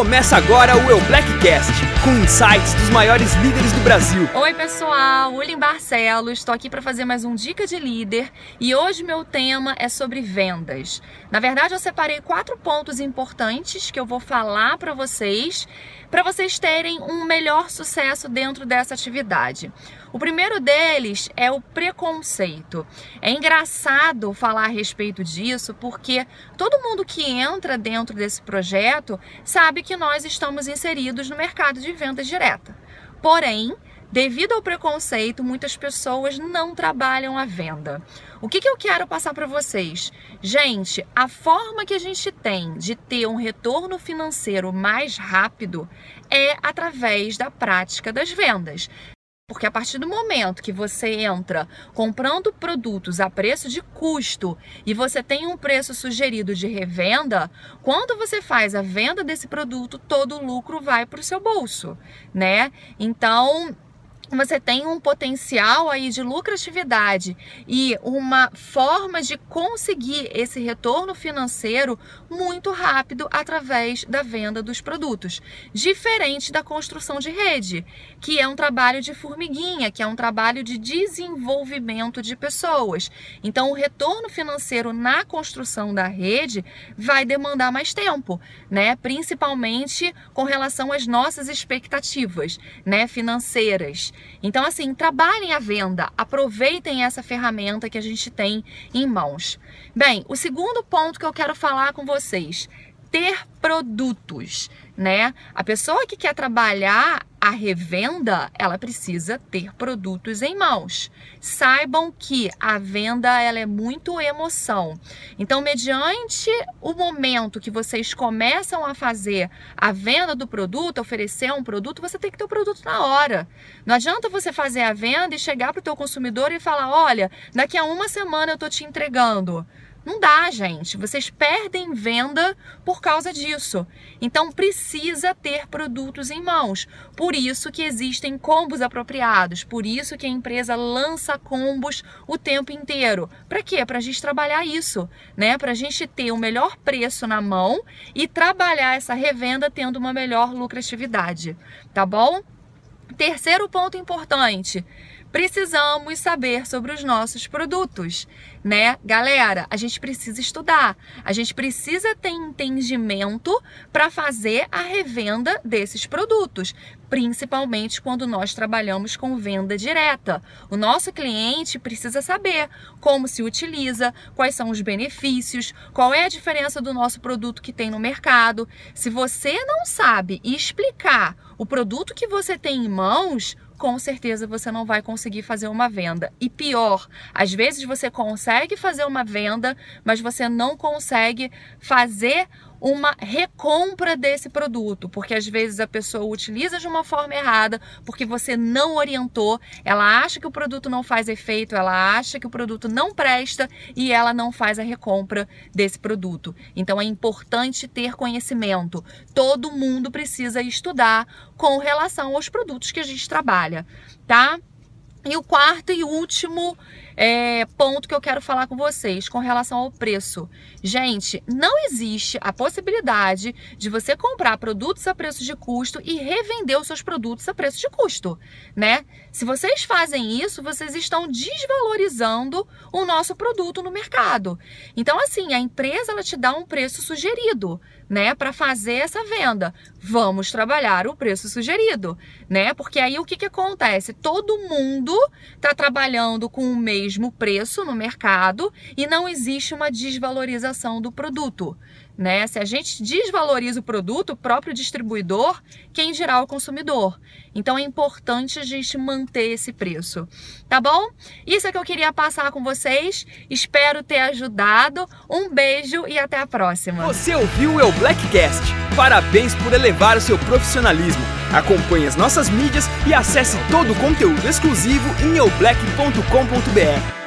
Começa agora o Eu Blackcast, com insights dos maiores líderes do Brasil. Oi, pessoal, William Barcelos, estou aqui para fazer mais um Dica de Líder e hoje meu tema é sobre vendas. Na verdade, eu separei quatro pontos importantes que eu vou falar para vocês, para vocês terem um melhor sucesso dentro dessa atividade. O primeiro deles é o preconceito. É engraçado falar a respeito disso porque todo mundo que entra dentro desse projeto sabe que nós estamos inseridos no mercado de vendas direta. Porém, Devido ao preconceito, muitas pessoas não trabalham a venda. O que, que eu quero passar para vocês? Gente, a forma que a gente tem de ter um retorno financeiro mais rápido é através da prática das vendas. Porque a partir do momento que você entra comprando produtos a preço de custo e você tem um preço sugerido de revenda, quando você faz a venda desse produto, todo o lucro vai para o seu bolso, né? Então, você tem um potencial aí de lucratividade e uma forma de conseguir esse retorno financeiro muito rápido através da venda dos produtos. Diferente da construção de rede, que é um trabalho de formiguinha, que é um trabalho de desenvolvimento de pessoas. Então, o retorno financeiro na construção da rede vai demandar mais tempo, né? Principalmente com relação às nossas expectativas, né, financeiras. Então, assim, trabalhem a venda, aproveitem essa ferramenta que a gente tem em mãos. Bem, o segundo ponto que eu quero falar com vocês ter produtos, né? A pessoa que quer trabalhar a revenda, ela precisa ter produtos em mãos. Saibam que a venda ela é muito emoção. Então, mediante o momento que vocês começam a fazer a venda do produto, oferecer um produto, você tem que ter o produto na hora. Não adianta você fazer a venda e chegar para o teu consumidor e falar: "Olha, daqui a uma semana eu tô te entregando". Não dá, gente. Vocês perdem venda por causa disso. Então precisa ter produtos em mãos. Por isso que existem combos apropriados. Por isso que a empresa lança combos o tempo inteiro. Para quê? Para a gente trabalhar isso, né? Para a gente ter o melhor preço na mão e trabalhar essa revenda tendo uma melhor lucratividade, tá bom? Terceiro ponto importante precisamos saber sobre os nossos produtos, né? Galera, a gente precisa estudar, a gente precisa ter entendimento para fazer a revenda desses produtos, principalmente quando nós trabalhamos com venda direta. O nosso cliente precisa saber como se utiliza, quais são os benefícios, qual é a diferença do nosso produto que tem no mercado. Se você não sabe explicar o produto que você tem em mãos, com certeza você não vai conseguir fazer uma venda. E pior, às vezes você consegue fazer uma venda, mas você não consegue fazer uma recompra desse produto, porque às vezes a pessoa utiliza de uma forma errada, porque você não orientou, ela acha que o produto não faz efeito, ela acha que o produto não presta e ela não faz a recompra desse produto. Então é importante ter conhecimento. Todo mundo precisa estudar com relação aos produtos que a gente trabalha, tá? E o quarto e último é, ponto que eu quero falar com vocês com relação ao preço. Gente, não existe a possibilidade de você comprar produtos a preço de custo e revender os seus produtos a preço de custo, né? Se vocês fazem isso, vocês estão desvalorizando o nosso produto no mercado. Então, assim, a empresa ela te dá um preço sugerido, né, para fazer essa venda. Vamos trabalhar o preço sugerido, né? Porque aí o que, que acontece? Todo mundo está trabalhando com o mesmo preço no mercado e não existe uma desvalorização do produto. Né? Se a gente desvaloriza o produto, o próprio distribuidor, quem dirá o consumidor. Então é importante a gente manter esse preço, tá bom? Isso é que eu queria passar com vocês. Espero ter ajudado. Um beijo e até a próxima. Você ouviu o Blackcast? Parabéns por elevar o seu profissionalismo. Acompanhe as nossas mídias e acesse todo o conteúdo exclusivo em eublack.com.br.